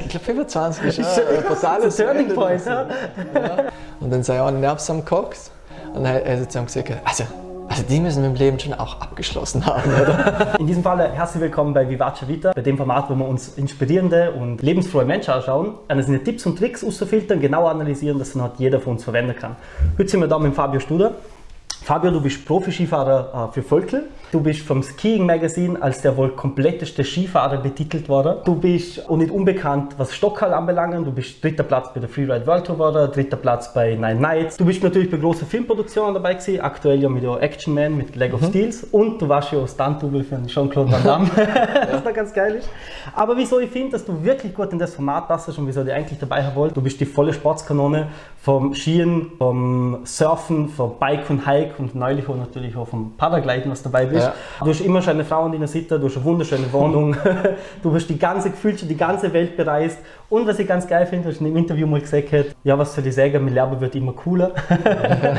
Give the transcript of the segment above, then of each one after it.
Ich glaube 25 ist ein brutales Turning Point. Ja. Und dann sei ich auch Nervs am Cox und dann hat er zu ihm gesagt, also, also die müssen wir im Leben schon auch abgeschlossen haben, oder? In diesem Fall herzlich willkommen bei Vivace Vita, bei dem Format, wo wir uns inspirierende und lebensfrohe Menschen anschauen, eine seine Tipps und Tricks auszufiltern, genau analysieren, dass dann halt jeder von uns verwenden kann. Heute sind wir da mit Fabio Studer. Fabio, du bist Profi-Skifahrer äh, für Völkel. Du bist vom Skiing Magazine als der wohl kompletteste Skifahrer betitelt worden. Du bist auch nicht unbekannt, was Stockhall anbelangt. Du bist dritter Platz bei der Freeride World Tour geworden, dritter Platz bei Nine Nights. Du bist natürlich bei großen Filmproduktionen dabei gewesen, aktuell ja mit der Action Man, mit Leg of mhm. Steels und du warst ja auch Stunt-Double für Jean-Claude Van Damme, was da ganz geil ist. Aber wieso ich finde, dass du wirklich gut in das Format passt und wieso ich eigentlich dabei haben wollte, du bist die volle Sportskanone vom Skien, vom Surfen, vom Bike und Hike und neulich auch natürlich auch vom Paragliden, was dabei bist. Ja. Du hast immer schon eine Frau in deiner Sitte, du hast eine wunderschöne Wohnung, du hast die ganze, gefühlt schon die ganze Welt bereist. Und was ich ganz geil finde, hast du in dem Interview mal gesagt, ja, was soll ich sagen, mein Leben wird immer cooler.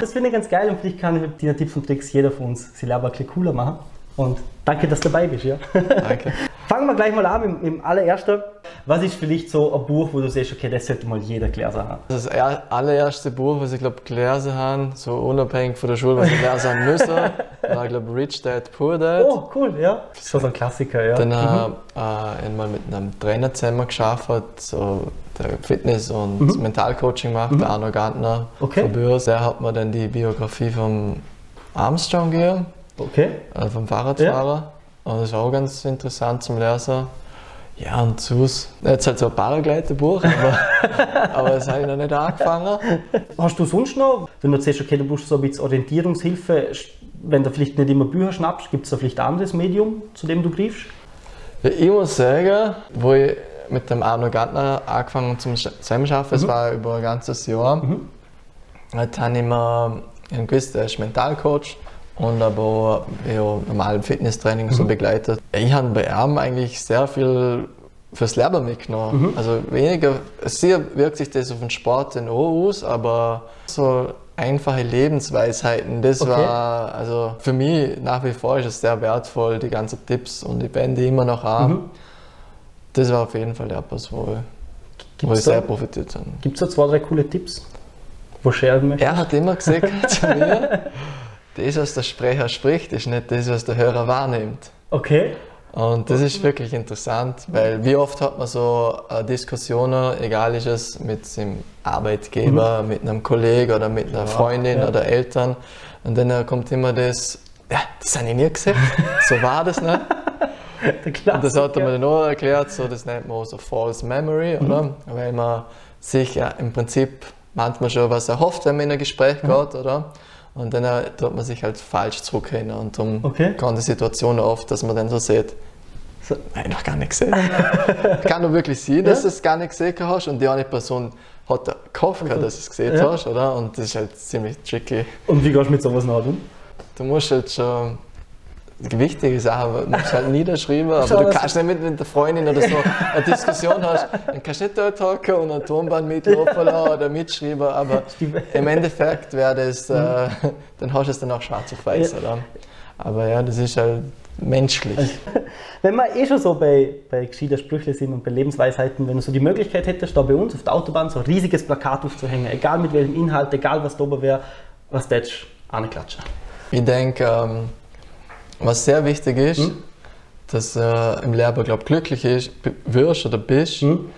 das finde ich ganz geil und vielleicht kann ich dir Tipps und Tricks jeder von uns sein Leben ein bisschen cooler machen. Und danke, dass du dabei bist. Ja. Danke. Fangen wir gleich mal an mit, dem allerersten. Was ist vielleicht so ein Buch, wo du siehst, okay, das sollte mal jeder gelesen haben? Das allererste Buch, was ich glaube gelesen habe, so unabhängig von der Schule, was ich lesen haben müssen, war glaube Rich Dad Poor Dad. Oh, cool, ja. Das ist so ein Klassiker, ja. Dann habe ich äh, einmal mit einem Trainer zusammen geschafft, so der Fitness- und mhm. Mentalcoaching macht, mhm. der Arno Gantner okay. von Börs. Der hat mir dann die Biografie vom Armstrong gegeben, okay. also vom Fahrradfahrer. Ja. Und das ist auch ganz interessant zum Lesen. Ja, und sonst, jetzt halt so ein Paragliderbuch, aber, aber das habe ich noch nicht angefangen. Hast du sonst noch, wenn du siehst, okay, du brauchst so ein bisschen Orientierungshilfe, wenn du vielleicht nicht immer Bücher schnappst, gibt es da vielleicht ein anderes Medium, zu dem du greifst? Ja, ich muss sagen, wo ich mit dem Arno Gantner angefangen zum Zusammenarbeiten, mhm. das war über ein ganzes Jahr, mhm. halt habe ich mir gewusst, er ist Mentalcoach und aber ja, normalen Fitnesstraining mhm. so begleitet. Ich habe bei ihm eigentlich sehr viel fürs Lernen mitgenommen. Mhm. Also weniger, sehr wirkt sich das auf den Sport in aus, aber so einfache Lebensweisheiten, das okay. war, also für mich nach wie vor ist es sehr wertvoll, die ganzen Tipps und die Bände immer noch an. Mhm. Das war auf jeden Fall etwas, wo, wo ich sehr profitiert habe. Gibt es da zwei, drei coole Tipps, wo scheren möchtest? Er hat immer gesagt zu mir, das, was der Sprecher spricht, ist nicht das, was der Hörer wahrnimmt. Okay. Und das ist wirklich interessant, weil wie oft hat man so äh, Diskussionen, egal ist es mit dem Arbeitgeber, mhm. mit einem Kollegen oder mit einer Freundin ja. oder Eltern, und dann kommt immer das, ja, das habe ich nie gesagt, so war das nicht. und das hat mir dann auch erklärt, so, das nennt man auch so False Memory, mhm. oder? Weil man sich ja im Prinzip manchmal schon was erhofft, wenn man in ein Gespräch mhm. geht, oder? Und dann äh, tut man sich halt falsch zurückerinnern. Und darum okay. kann die Situation oft, dass man dann so sieht, so, nein, noch gar nicht gesehen. kann nur wirklich sein, dass du es gar nicht gesehen hast und die andere Person hat gehofft, also, dass du es gesehen ja. hast, oder? Und das ist halt ziemlich tricky. Und wie gehst du mit sowas nach um? Du musst halt schon wichtige Sachen musst halt niederschreiben, aber Schau, du kannst nicht mit, mit der Freundin oder so eine Diskussion hast, dann kannst du nicht dort hocken und ein Tonband mitlaufen oder mitschreiben, aber im Endeffekt wäre das, äh, dann hast du es dann auch schwarz auf weiß, ja. oder? Aber ja, das ist halt menschlich. Wenn wir eh schon so bei, bei gescheiter Sprüche sind und bei Lebensweisheiten, wenn du so die Möglichkeit hättest, da bei uns auf der Autobahn so ein riesiges Plakat aufzuhängen, egal mit welchem Inhalt, egal was da oben wäre, was tätest du anklatschen? Ich denke, ähm, was sehr wichtig ist, hm? dass äh, im Lehrer glaub, glücklich ist, wirst oder bist, hm?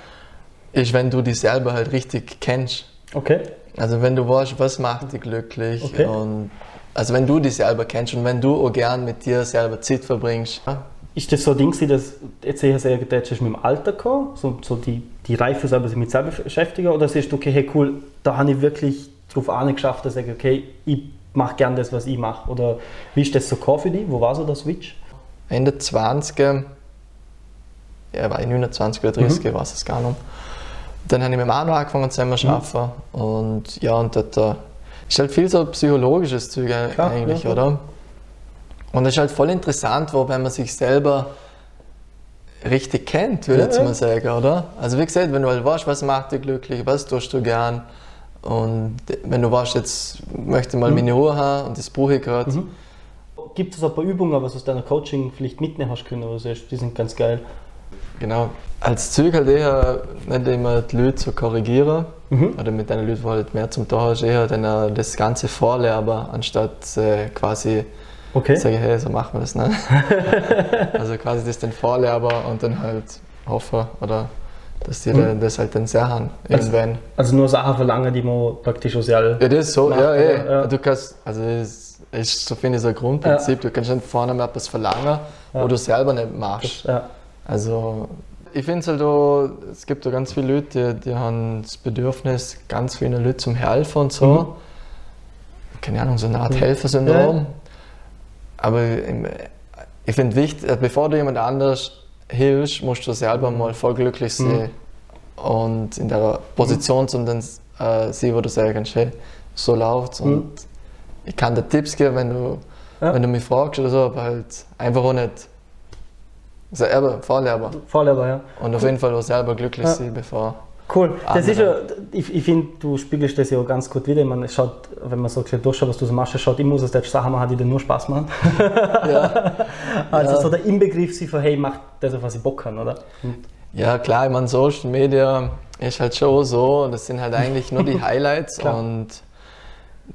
ist, wenn du dich selber halt richtig kennst. Okay. Also wenn du weißt, was macht dich glücklich okay. und also wenn du dich selber kennst und wenn du auch gern mit dir selber Zeit verbringst. Ja? Ist das so ein Ding, dass jetzt eher sehr mit dem Alter gekommen, so, so die, die Reife selber sich mit selber beschäftigen oder siehst du, okay, hey cool, da habe ich wirklich darauf angeschafft, dass ich okay, ich mache gern das, was ich mache? Oder wie ist das so für dich? Wo war so der Switch? Ende 20er, ja, war ich 29 oder 30, mhm. weiß es gar nicht. Dann habe ich mit Manu angefangen zusammen zu mhm. arbeiten. Mhm. Und ja, und dort äh, ist halt viel so psychologisches Zeug Klar, eigentlich, ja, oder? Und es ist halt voll interessant, wo, wenn man sich selber richtig kennt, würde ja, ich mal sagen, oder? Also wie gesagt, wenn du halt weißt, was macht dich glücklich, was tust du gern, und wenn du weißt, jetzt möchte ich mal mhm. meine Ruhe haben und das brauche ich gerade. Mhm. Gibt es ein paar Übungen, was du aus deiner Coaching vielleicht mitnehmen hast können oder so? Die sind ganz geil. Genau. Als Ziel halt eher nicht immer die Leute zu korrigieren Mhm. oder mit den Leuten, die halt mehr zum Tor hast, eher dann das Ganze vorlernen, anstatt äh, quasi Okay. sagen, hey, so machen wir das nicht. also quasi das dann vorlernen und dann halt hoffen, oder dass die dann das halt dann sehr haben, Also- irgendwann. Also nur Sachen verlangen, die man praktisch sozial. Ja, das ist so, Macht, ja, eh. oder? Ja. Du kannst, also das ist so finde ich so ein Grundprinzip, du kannst nicht vorne mal etwas verlangen, Ja. wo du selber nicht machst. Ja. Also ich finde es halt auch, es gibt da ganz viele Leute, die, die haben das Bedürfnis, ganz vielen Leuten zum Helfen und so. Mhm. Keine Ahnung, so eine Art Mhm. Helfersyndrom. Ja. Aber ich finde wichtig, äh, bevor du jemand anders hilfst, musst du selber mal voll glücklich Mhm. sein und in der Position, um dann äh, sehen, wo du sagen kannst, hey, so läuft's. Und Mhm. ich kann dir Tipps geben, wenn du, Ja. wenn du mich fragst oder so, aber halt einfach auch nicht. Also, aber Vorleber. Vorleber, ja. Und auf jeden Fall auch selber glücklich Ja. sein, bevor. Cool. Das Andere. ist ja, ich, ich finde, du spiegelst das ja auch ganz gut wieder. Ich es schaut, wenn man so durchschaut, was du so machst, schaut immer aus, du Sachen machen, die dir nur Spaß machen. Ja, Also Ja. so der Inbegriff sie von, hey, mach das, auf was ich Bock habe, oder? Und, ja klar, ich meine, Social Media ist halt schon so, das sind halt eigentlich nur die Highlights und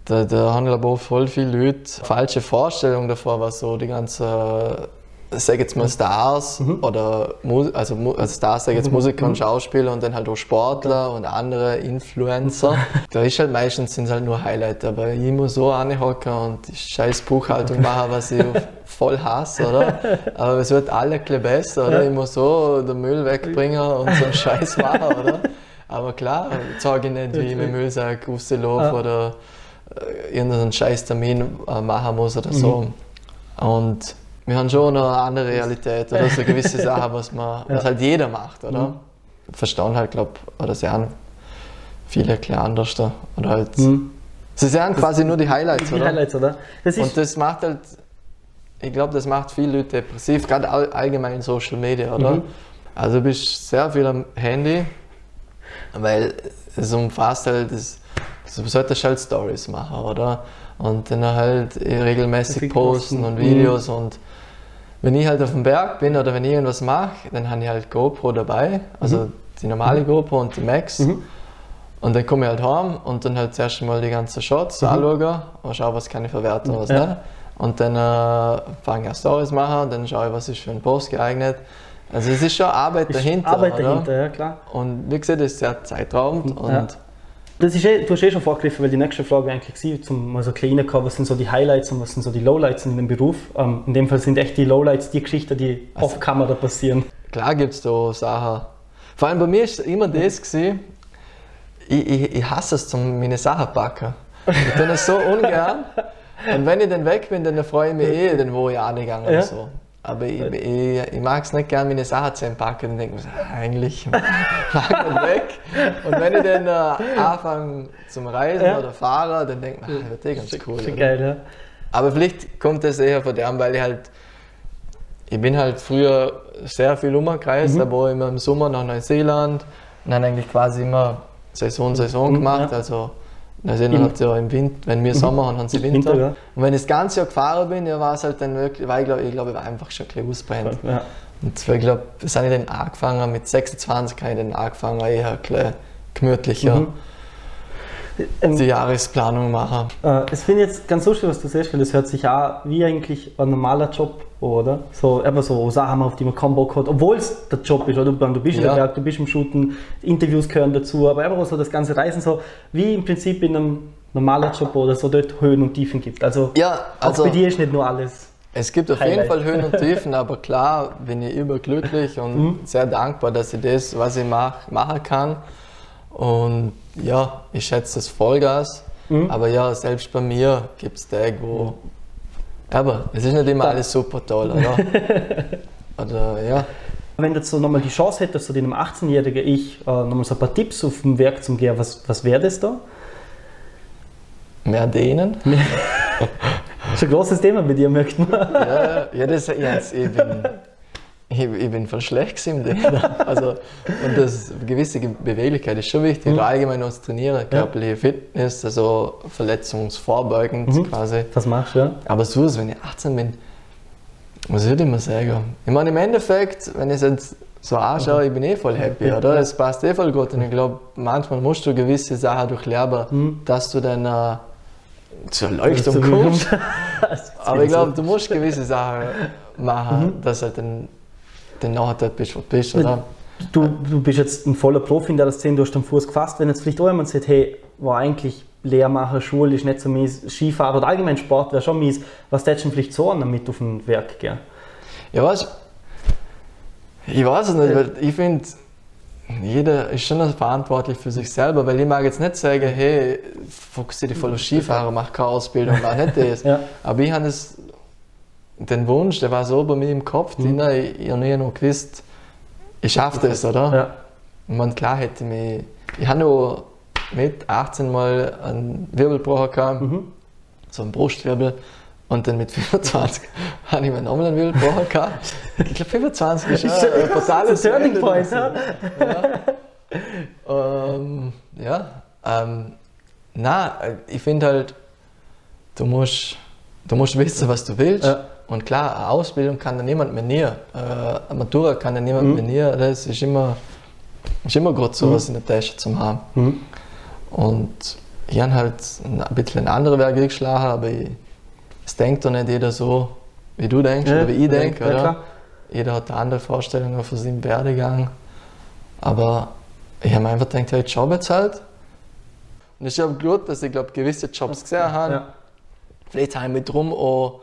da, da haben aber auch voll viele Leute falsche Vorstellungen davor, was so die ganze, sag jetzt mal Stars oder Mu also, also Stars, sag jetzt Musiker und Schauspieler und dann halt auch Sportler und andere Influencer. da ist halt meistens sind halt nur Highlights, aber ich muss so anhocken und die scheiß Buchhaltung machen, was ich voll hasse, oder? Aber es wird alle ein besser, oder? Ich muss so den Müll wegbringen und so einen Scheiß machen, oder? Aber klar, sage ich nicht, wie ich mit dem Müllsack rauslaufe Ja. oder äh, irgendeinen scheiß Termin äh, machen muss oder so. Und wir haben schon eine andere Realität oder so gewisse Sachen, was, man, was Ja. halt jeder macht, oder? Mhm. Verstehen halt, glaube oder sehen viele klar anders da. Oder halt, Mhm. sie sehen quasi nur die Highlights, Die oder? Highlights, oder? Das Und das macht halt, ich glaube, das macht viele Leute depressiv, gerade all, allgemein in Social Media, oder? Mhm. Also du bist sehr viel am Handy, weil es umfasst halt, das, du solltest halt Stories machen, oder? Und dann halt regelmäßig posten posten. und Videos und wenn ich halt auf dem Berg bin oder wenn ich irgendwas mache, dann habe ich halt GoPro dabei, also die normale GoPro und die Max. Mhm. Und dann komme ich halt heim und dann halt zuerst mal die ganzen Shots anschauen und schaue, was kann ich verwerten und was Mhm. Ja. nicht. Und dann äh, fange ich an Stories machen, dann schaue ich, was ist für ein Post geeignet. Also es ist schon Arbeit ist dahinter. Arbeit oder? dahinter, ja klar. Und wie gesagt, das ist sehr zeitraubend. Und Ja. Das ist eh, du hast eh schon vorgegriffen, weil die nächste Frage eigentlich gewesen, zum mal so kleiner kommen, was sind so die Highlights und was sind so die Lowlights in dem Beruf. Ähm, in dem Fall sind echt die Lowlights die Geschichten, die Also- off Kamera passieren. Klar gibt es da Sachen. Vor allem bei mir ist immer das gewesen, ich, ich, ich hasse es, zum meine Sachen packen. Ich tue das so ungern. Und wenn ich dann weg bin, dann freue ich mich eh, dann wo ich angegangen Ja. oder so. Aber ich, ich, ich mag es nicht gern, meine Sachen zu entpacken. Dann denke ich mir, eigentlich mag ich weg. Und wenn ich dann äh, anfange zum Reisen Ja. oder fahren, dann denke ich mir, ah, das ist eh ganz cool. Oder? geil, ja. Aber vielleicht kommt das eher von dem, weil ich halt, ich bin halt früher sehr viel umgereist, Mhm. da war ich immer im Sommer nach Neuseeland und dann eigentlich quasi immer Saison, Saison Mhm, gemacht. ja. Also Neuseeland Im- hat ja im Winter, wenn wir Sommer haben, haben sie Winter. Winter, ja. Und wenn ich das ganze Jahr gefahren bin, ja, war es halt dann wirklich, weil ich glaube, ich, glaub, ich war einfach schon ein bisschen ausbrennt. ja. Und ich glaube, habe ich dann angefangen, mit 26 habe ich dann angefangen, eher ein bisschen gemütlicher Mhm. Ähm, die Jahresplanung machen. Äh, das finde jetzt ganz lustig, was du sagst, weil das hört sich auch wie eigentlich ein normaler Job, oder? So, einfach so Sachen, auf die man keinen Bock hat, obwohl es der Job ist, oder? Du, bist in Ja. der Berg, du bist im Shooten, Interviews gehören dazu, aber einfach so das ganze Reisen, so wie im Prinzip in einem normalen Job oder so dort Höhen und Tiefen gibt. Also, Ja, also auch bei dir ist nicht nur alles. Es gibt auf jeden Highlight. Fall Höhen und Tiefen, aber klar bin ich überglücklich und Mhm. sehr dankbar, dass ich das, was ich mache, machen kann. Und ja, ich schätze das Vollgas. Mhm. Aber ja, selbst bei mir gibt es Tage, wo. Aber es ist nicht immer alles super toll, oder? oder ja. Wenn du jetzt so nochmal die Chance hättest, so dem 18-jährigen Ich äh, nochmal so ein paar Tipps auf dem Werk zum geben, was, was wäre das da? Mehr dehnen. Das ist ein großes Thema bei dir, möchte man. ja, ja, das jetzt, ich bin, ich, ich bin voll schlecht im Dehnen. Also, und das gewisse Ge- Beweglichkeit ist schon wichtig. Mhm. Allgemein das Trainieren, körperliche Fitness, also verletzungsvorbeugend Mhm. quasi. Was machst du, ja? Aber so, wenn ich 18 bin, was würde ich mal sagen? Ich meine, im Endeffekt, wenn ich es jetzt so anschaue, ich bin eh voll happy, Ja. oder? Es passt eh voll gut. Und ich glaube, manchmal musst du gewisse Sachen durchleben, Mhm. dass du dann äh, zur Leuchtung kommst. Aber ich glaube, du musst gewisse Sachen machen, dass du halt dann, dann nachher dort bist, wo du bist, oder? Du, du bist jetzt ein voller Profi in der Szene, du hast den Fuß gefasst. Wenn jetzt vielleicht auch jemand sagt, hey, war eigentlich Lehrmacher, Schule ist nicht so mies, Skifahren oder allgemein Sport wäre schon mies, was tätest du denn vielleicht so an, damit auf ein Werk gehen? Ja, weißt ich weiß es nicht, weil ich finde, jeder ist schon verantwortlich für sich selber, weil ich mag jetzt nicht sagen, hey, fokussiere dich voll auf Skifahren, mach keine Ausbildung, mach nicht das. Ja. Aber ich habe das- den Wunsch, der war so bei mir im Kopf, mhm. ich, ich habe nie noch gewusst, ich schaffe das, oder? Ja. Und man, klar hätte mich, ich habe noch mit 18 Mal einen Wirbelbruch gehabt, Mhm. so einen Brustwirbel. Und dann mit 25 habe ich mir nochmal einen Wirbelbruch gehabt. Ich glaube 25 ist ja ein brutales Turning Point, ja? Ähm, ja, ähm, na, ich finde halt, du musst, du musst wissen, was du willst. Ja. Und klar, eine Ausbildung kann dir niemand menieren. Äh, eine Matura kann dir niemand Mhm. menieren. Das ist immer, ist immer gut, sowas in der Tasche zu haben. Mhm. Und ich habe halt ein bisschen einen anderen Weg geschlagen, aber ich, es denkt doch nicht jeder so, wie du denkst oder wie ich denke. ja, oder? Jeder hat andere Vorstellungen von seinem Werdegang. Aber ich habe einfach gedacht, hey, ich arbeite jetzt halt. Und ich habe gut, dass ich glaube, gewisse Jobs gesehen habe. Ja. Vielleicht habe ich mit drum auch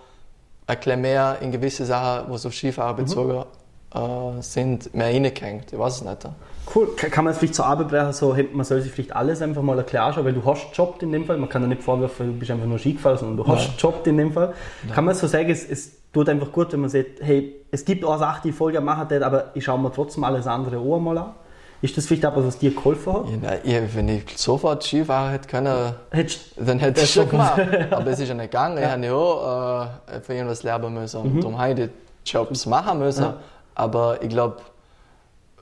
bisschen mehr in gewisse Sachen, wo so Skifahren bezogen äh, sind, mehr reingehängt. Ich weiß es nicht. Cool. Kann man es vielleicht zur Arbeit brechen, so, man soll sich vielleicht alles einfach mal erklären, weil du hast gejobbt in dem Fall. Man kann ja nicht vorwerfen, du bist einfach nur Ski gefahren, sondern du hast Nein. gejobbt in dem Fall. Kann man so sagen, es, es tut einfach gut, wenn man sagt, hey, es gibt auch Sachen, die ich voll gerne machen aber ich schaue mir trotzdem alles andere auch mal an. Ist das vielleicht etwas, was dir geholfen hat? Ja, nein, wenn ich sofort Skifahren hätte können, Hättest dann hätte ich es schon gemacht. Aber es ist ja nicht gegangen. Ich habe ja auch äh, für irgendwas lernen müssen. Und darum habe ich die Jobs machen müssen. Ja. Aber ich glaube,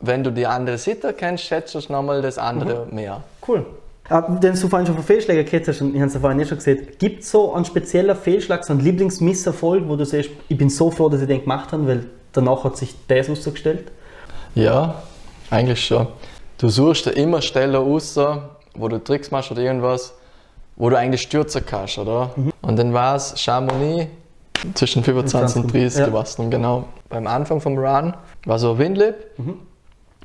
wenn du die andere Seite kennst, schätzt du nochmal das andere mehr. Cool. Ah, Denn du vorhin schon von Fehlschlägen geredet hast, und ich habe es ja vorhin nicht schon gesehen, gibt es so einen speziellen Fehlschlag, so einen Lieblingsmisserfolg, wo du sagst, ich bin so froh, dass ich den gemacht habe, weil danach hat sich das ausgestellt? Ja, eigentlich schon. Du suchst dir immer Stellen aus, wo du Tricks machst oder irgendwas, wo du eigentlich stürzen kannst, oder? Und dann war es Chamonix zwischen 25 und 30, Ja. dann genau. Beim Anfang vom Run war so ein Windlip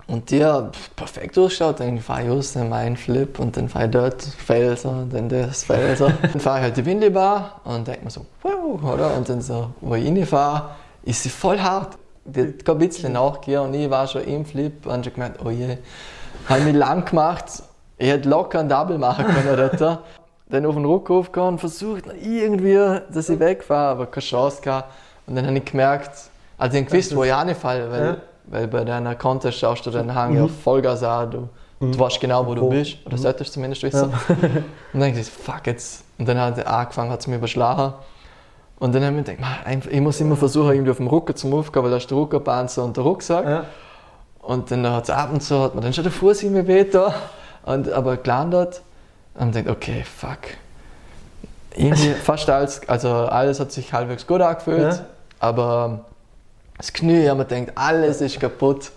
und der pf, perfekt ausgeschaut. Dann fahre ich aus, dann mache ich einen Flip und dann fahre ich dort Felser, dann das Felser. dann fahre ich halt die Windlip-Bar und denke mir so, wow, oder? Und dann so, wo ich reinfahre, ist sie voll hart. Die hat kein bisschen nachgehen und ich war schon im Flip und schon gemeint, oh je, habe mich lang gemacht. Ich hätte locker einen Double machen können dort. Dann auf den Rückhof gegangen, versucht irgendwie, dass ich wegfahre, aber keine Chance gehabt. Und dann habe ich gemerkt, also ich gewusst, wo ich anfalle, weil, Ja. weil bei deiner Contest schaust du den Hang ja Vollgas an, du, du weißt genau, wo du Wo. bist, oder solltest zumindest wissen. und dann denke ich, fuck jetzt. Und dann hat er angefangen, hat es mir überschlagen. Und dann habe ich mir gedacht, "Man, ich muss immer versuchen, irgendwie auf dem Rücken zum Aufgehen, weil da ist der Rückenpanzer und der Rucksack. Ja. Und dann hat es ab und zu, hat man dann schon der Fuß irgendwie weh da, und, aber gelandet. Und man denkt, okay, fuck. Irgendwie fast alles, also alles hat sich halbwegs gut angefühlt, Ja. aber das Knie, ich habe mir gedacht, alles ist kaputt.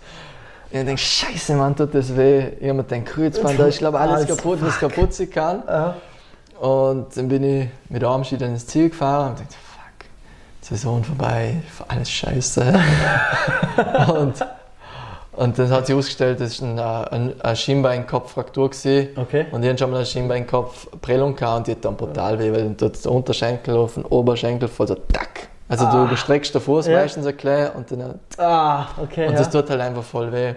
Ich gedacht, scheiße, man, tut das weh. Ich habe mir gedacht, Kreuzband, da ist glaube alles Alles, kaputt, was kaputt sein kann. Ja. Und dann bin ich mit Armschied ins Ziel gefahren und dachte, fuck, Saison vorbei, alles scheiße. und, und dann hat sich herausgestellt, das war eine, eine, eine Schienbeinkopffraktur. Okay. Und ich hatte schon mal eine Schienbeinkopfprellung gehabt und die hat dann brutal weh, weil dann tut der Unterschenkel auf den Oberschenkel voll so tack. Also du überstreckst den Fuß Ja. meistens ein bisschen und dann Ah, okay. und ja. das tut halt einfach voll weh.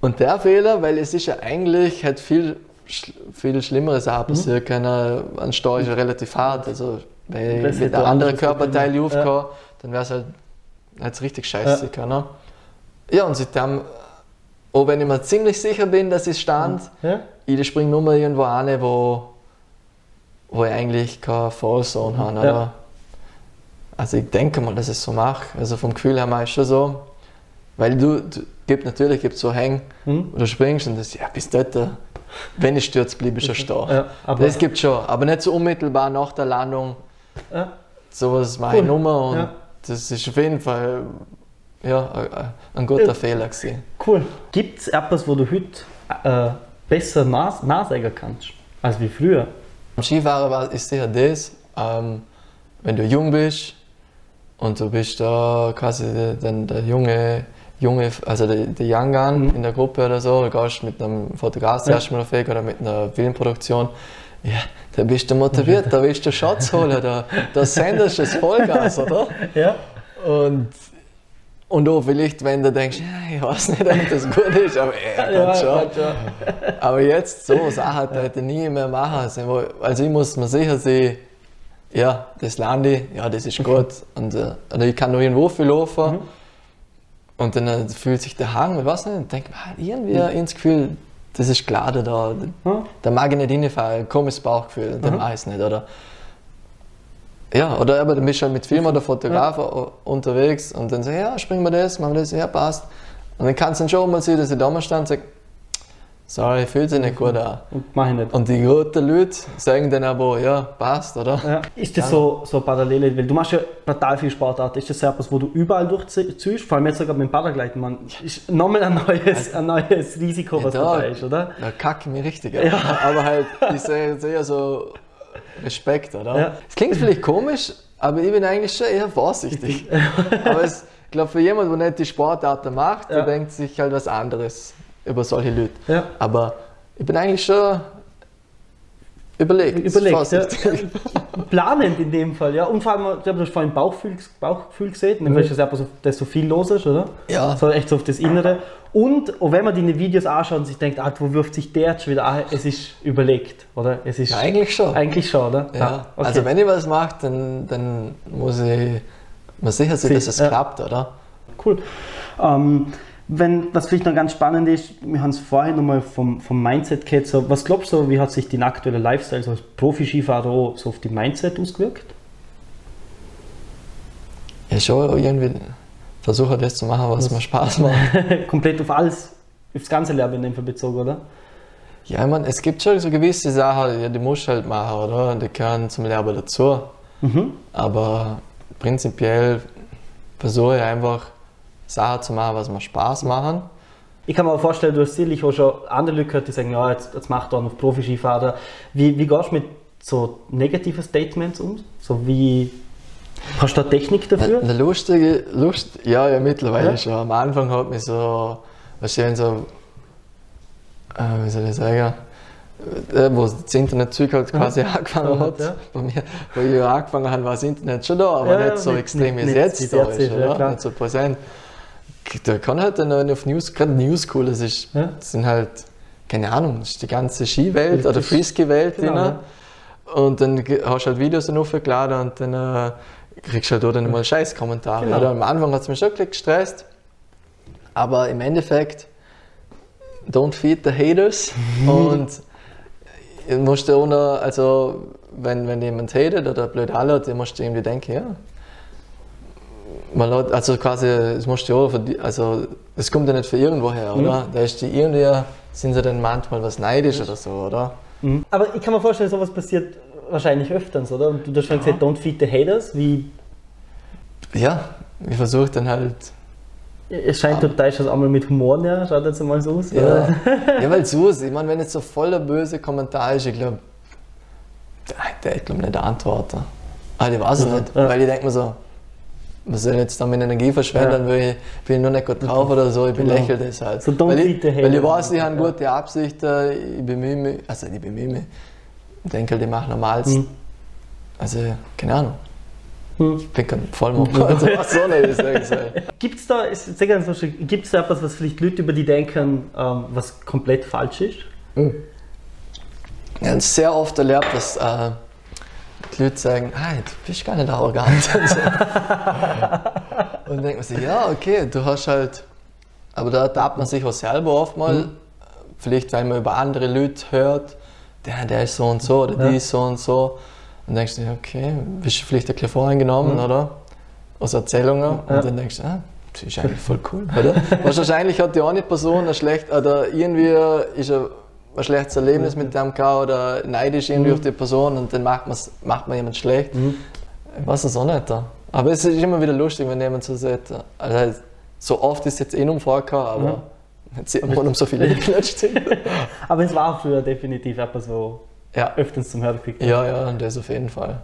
Und der Fehler, weil es ist ja eigentlich, hätte viel, viel schlimmere Sachen passieren können. Ein Stau ist ja relativ hart. Also, wenn Das auch anderen anders Körperteil können. aufgekommen, dann wäre es halt hätte richtig scheiße Ja. können. Ja, und seitdem, auch wenn ich mir ziemlich sicher bin, dass ich stand, ja? ich springe nur mal irgendwo an, wo, wo ich eigentlich keine Fallzone habe. Ja. Also ich denke mal, dass ich es so mache. Also vom Gefühl her mache ich schon so. Weil du, du gibt natürlich gibt's so Hängen, Hm? wo du springst und das, ja, bis dort, äh, wenn ich stürze, bleibe ich schon stehen. Ja, das gibt schon, aber nicht so unmittelbar nach der Landung. Ja. Sowas mache ich Cool. Nummer und Ja. das ist auf jeden Fall ja, ein guter ja. Fehler gewesen. Cool. Gibt es etwas, wo du heute äh, besser nas nachsagen kannst, als wie früher? Am Skifahren war, ist sicher das, ähm, wenn du jung bist und du bist da quasi der, der, der junge, junge, also der, der Young Gun mhm. in der Gruppe oder so, du gehst mit einem Fotograf ja. erstmal auf Weg oder mit einer Filmproduktion, ja, da bist du motiviert, da willst du Shots holen, da, da sendest du das Vollgas, oder? Ja. Und und auch vielleicht, wenn du denkst, ja, ich weiß nicht, ob das gut ist, aber ja, ja, schon. schon. Aber jetzt so Sachen ja. hätte ich nie mehr machen. Also ich muss mir sicher sein, ja, das lande ich, ja, das ist gut. Und äh, oder ich kann nur irgendwo viel laufen. Mhm. Und dann äh, fühlt sich der Hang, ich weiß nicht, und denke, ah, irgendwie mhm. ins Gefühl, das ist klar, da, da, mhm. da mag ich nicht hinfahren, komisches Bauchgefühl, mhm. dann weiß ich nicht. Oder ja, oder aber du bist halt mit Film oder Fotograf ja. unterwegs und dann sagst du, ja, springen wir das, machen wir das, ja, passt. Und dann kannst du dann schon mal sehen, dass ich da mal stand und sage, sorry, fühlt sich nicht gut an. Und mach ich nicht. Und die guten Leute sagen dann aber, ja, passt, oder? Ja. Ist das so, so parallel, weil du machst ja total viel Sportarten, ist das etwas, wo du überall durchziehst? Vor allem jetzt sogar mit dem Paragliden, man, ist nochmal ein neues, ein neues Risiko, was ja, da, dabei ist, oder? Da kacke ich mich richtig, ja. aber halt, ich sehe eher so Respekt, oder? Ja. Es klingt vielleicht komisch, aber ich bin eigentlich schon eher vorsichtig. aber es, ich glaube, für jemanden, der nicht die Sportarten macht, der denkt sich halt was anderes über solche Leute. Ja. Aber ich bin eigentlich schon überlegt. Überlegt, ja. Planend in dem Fall, ja. Und vor allem, du hast vorhin Bauchgefühl, Bauchgefühl gesehen, mhm. weißt du, dass, dass so viel los ist, oder? Ja. So echt so auf das Innere. Und auch wenn man die Videos anschaut und sich denkt, ah, wo wirft sich der jetzt wieder an, es ist überlegt, oder? Es ist ja, eigentlich schon. Eigentlich schon, oder? Ja. Okay. Also wenn ich was mache, dann, dann muss ich mir sicher sein, dass es ja. klappt, oder? Cool. Ähm, wenn, was vielleicht noch ganz spannend ist, wir haben es vorhin nochmal vom, vom Mindset gehört, so, was glaubst du, wie hat sich dein aktueller Lifestyle so als Profi-Skifahrer so auf die Mindset ausgewirkt? Ja, schon irgendwie versuche das zu machen, was, was mir Spaß macht. Komplett auf alles, aufs ganze Leben in dem Fall bezogen, oder? Ja, ich meine, es gibt schon so gewisse Sachen, ja, die musst du halt machen, oder? Die gehören zum Leben dazu. Mhm. Aber prinzipiell versuche ich einfach, Sachen zu machen, was mir Spaß machen. Ich kann mir auch vorstellen, du hast sicherlich auch schon andere Leute gehört, die sagen, ja, jetzt, jetzt mach doch auf Profi-Skifahrer. Wie, wie gehst du mit so negativen Statements um? So wie, hast du da Technik dafür? Eine lustige, Lust, ja, ja, mittlerweile ja. schon. Am Anfang hat mich so, was schön so, äh, wie soll ich sagen, äh, wo das Internetzeug halt quasi ja. angefangen hat. Ja. Bei mir, wo ich angefangen habe, war das Internet schon da, aber nicht so extrem wie es jetzt da ist, oder? Nicht so präsent da kann halt dann auf News, gerade News cool, das, ist, ja. sind halt, keine Ahnung, das ist die ganze Skiwelt oder Freeski-Welt genau, Ja. Und dann hast du halt Videos hochgeladen und dann äh, kriegst du halt auch dann mal Scheiß-Kommentare. Genau. Am Anfang hat es mich schon gestresst, aber im Endeffekt, don't feed the haters und musst du noch, also wenn, wenn jemand hatet oder blöd alle, dann musst du irgendwie denken, ja, man hat, also quasi, es musst du auch, also es kommt ja nicht von irgendwo her, oder? Mhm. Da ist die irgendwie, sind sie dann manchmal was neidisch oder so, oder? Mhm. Aber ich kann mir vorstellen, sowas passiert wahrscheinlich öfters, oder? Und du hast schon ja. gesagt, don't feed the haters, wie... Ja, ich versuche dann halt... Es scheint, du teilst das einmal mit Humor, ja? Schaut jetzt mal so aus, Ja, ja weil so ist. Ich meine, wenn jetzt so voller böse Kommentar ist, ich glaube, der hat, glaube nicht antworten. Ah, ich weiß es nicht, ja. weil ich denke mir so, was soll ich jetzt da meine Energie verschwenden, ja. weil ich bin nur nicht gut drauf oder so, ich genau. belächle das halt. So weil, ich, weil ich weiß, ich habe gute Absichten, ich bemühe mich, also ich bemühe mich, ich denke halt, ich mache normalst. Mhm. Also, keine Ahnung. Mhm. Ich bin kein Vollmond, also was soll ich sagen? Gibt es da, gibt's da etwas, was vielleicht Leute über die denken, ähm, was komplett falsch ist? Mhm. Ja, sehr oft erlebt, dass äh, die Leute sagen, hey, du bist gar nicht arrogant. und dann denkt man sich, ja, okay, du hast halt, aber da tappt man sich auch selber oft mal, mhm. vielleicht weil man über andere Leute hört, der, der ist so und so oder ja. die ist so und so. Und denkst du, okay, bist du vielleicht ein bisschen voreingenommen, mhm. oder? Aus Erzählungen. Ja. Und dann denkst du, ah, das ist eigentlich voll cool, oder? Wahrscheinlich hat die eine Person ein schlecht, oder irgendwie ist er ein schlechtes Erlebnis mit dem gehabt oder neidisch irgendwie mhm. auf die Person und dann macht, macht man jemand schlecht. Mhm. Ich weiß es auch nicht. Da. Aber es ist immer wieder lustig, wenn jemand so sagt, also so oft ist jetzt eh noch vorgekommen, aber ja. jetzt sieht man, warum so viele geklatscht aber es war früher definitiv etwas, so ja. öfters zum Hören gekriegt Ja, ja, das auf jeden Fall.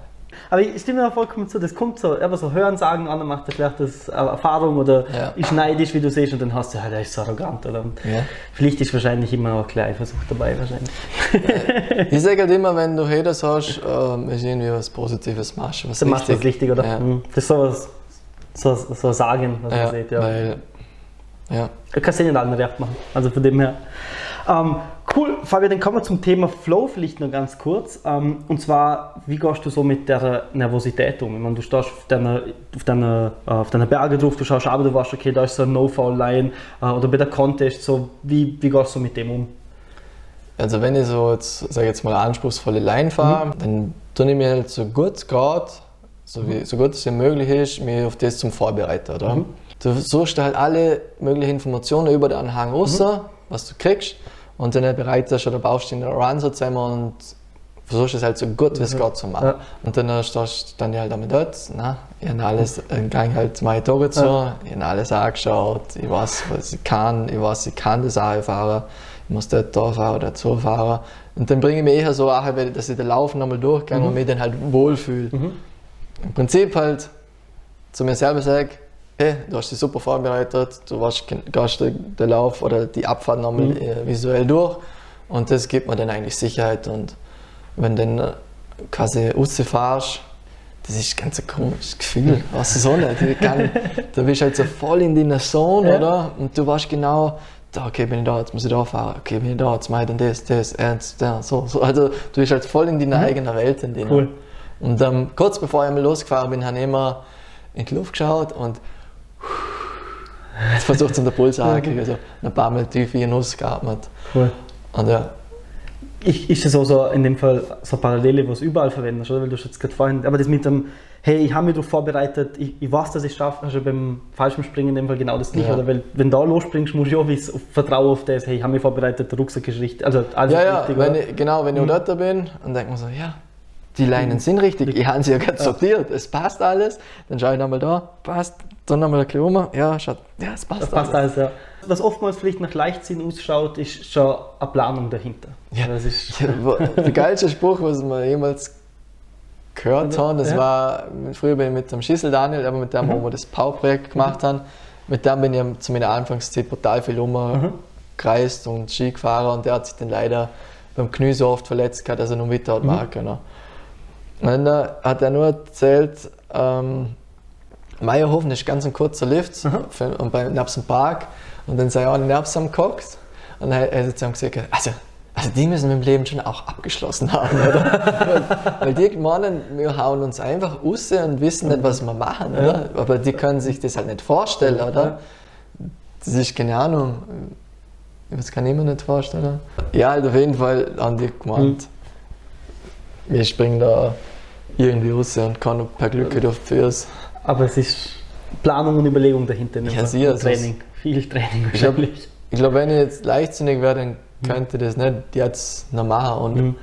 Aber ich stimme da vollkommen zu, das kommt so, aber so Hören, Sagen, einer macht eine schlechte Erfahrung oder ja. ist neidisch, wie du siehst, und dann hast du, ja, der ist so arrogant. Oder? Ja. Vielleicht ist wahrscheinlich immer auch gleich Versuch dabei. Wahrscheinlich. ich sage halt immer, wenn du Haters hast, äh, ist irgendwie was Positives machst. Was dann machst du was richtig, oder? Ja. Mhm. Das ist so was, so, so Sagen, was man sieht. Ja. Weil, ja. Du kannst ja nicht allen recht machen. Also von dem her. Ähm, cool, Fabian, dann kommen wir zum Thema Flow vielleicht noch ganz kurz. Ähm, und zwar, wie gehst du so mit der Nervosität um? Ich meine, du stehst auf deiner, auf deiner, äh, auf deiner Berge drauf, du schaust aber du weißt, okay, da ist so ein No-Fall-Line äh, oder bei der Contest, so, wie, wie gehst du mit dem um? Also wenn ich so, jetzt, sag jetzt mal, anspruchsvolle Line fahre, mhm. dann tue ich mir halt so gut geht, so, mhm. so gut es möglich ist, mich auf das zum Vorbereiten. Oder? Mhm. Du suchst halt alle möglichen Informationen über den Anhang raus, mhm. was du kriegst und dann bereitest oder baust du den Run so zusammen und versuchst es halt so gut wie es geht zu machen. Ja. Und dann stehst du dann halt damit dort, ne? ich habe alles, dann gehe halt meine Tore zu, ja. ich habe alles angeschaut, ich weiß, was ich kann, ich weiß, ich kann das auch fahren, ich muss dort da fahren oder so fahren. Und dann bringe ich mich eher so auch, dass ich den Lauf nochmal durchgehe mhm. und mich dann halt wohlfühle. Mhm. Im Prinzip halt zu mir selber sage, hey, du hast dich super vorbereitet, du warst, gehst den Lauf oder die Abfahrt nochmal mhm. Äh, visuell durch und das gibt mir dann eigentlich Sicherheit und wenn du dann äh, quasi rausfährst, das ist ganz ein komisches Gefühl, weißt du so nicht. Kann, du bist halt so voll in deiner Zone, ja. oder? Und du weißt genau, da, okay, bin ich da, jetzt muss ich da fahren, okay, bin ich da, jetzt mache ich dann das, das, ernst, ja, so, so. Also du bist halt voll in deiner mhm. eigenen Welt. In cool. Und ähm, kurz bevor ich einmal losgefahren bin, habe ich immer in die Luft geschaut und Jetzt versucht es in der Puls anzukriegen, also ein paar Mal tief in Nuss geatmet. Cool. Und ja. Ich, ist das auch so in dem Fall so eine Parallele, was du überall verwendest, oder? Weil du jetzt gerade vorhin, aber das mit dem, hey, ich habe mich darauf vorbereitet, ich, ich weiß, dass ich es schaffe, also beim falschen Springen in dem Fall genau das gleiche, ja. oder? Weil wenn du da losspringst, musst du auch wissen, vertrauen auf das, hey, ich habe mich vorbereitet, der Rucksack ist richtig, also alles ja, ja, richtig, wenn ich, genau, wenn ich mhm. dort bin und denke mir so, ja, die Leinen sind richtig, ich habe sie ja gerade sortiert, es passt alles, dann schaue ich nochmal da, passt, dann nochmal ein bisschen um, ja, schaut, ja, es passt, das passt alles. ja. Was oftmals vielleicht nach Leichtsinn ausschaut, ist schon eine Planung dahinter. Ja, das ist ja, der geilste Spruch, was wir jemals gehört haben, das ja. war, früher bin ich mit dem Schissel Daniel, aber mit dem, mhm. wo wir das Powerprojekt gemacht mhm. haben, mit dem bin ich zu meiner Anfangszeit total viel umgereist mhm. und Ski gefahren und der hat sich dann leider beim Knie so oft verletzt gehabt, dass er noch mit hat mhm. machen können. Und dann hat er nur erzählt, ähm, Meierhofen ist ganz ein kurzer Lift mhm. und bei Napsam Park und dann sei er in Napsam geguckt und dann hat er gesagt, also, also die müssen mit dem Leben schon auch abgeschlossen haben, oder? weil, die meinen, wir hauen uns einfach raus und wissen nicht, was wir machen, oder? Aber die können sich das halt nicht vorstellen, oder? Das ist keine Ahnung, das kann ich mir nicht vorstellen. Ja, halt auf jeden Fall haben die gemeint, mhm wir springen da irgendwie raus und kann per Glück auf die Füße. Aber es ist Planung und Überlegung dahinter. Ja, sie, also Training, viel Training wahrscheinlich. Ich glaube, glaub, wenn ich jetzt leichtsinnig wäre, dann mhm. könnte das nicht jetzt noch machen. Und mhm.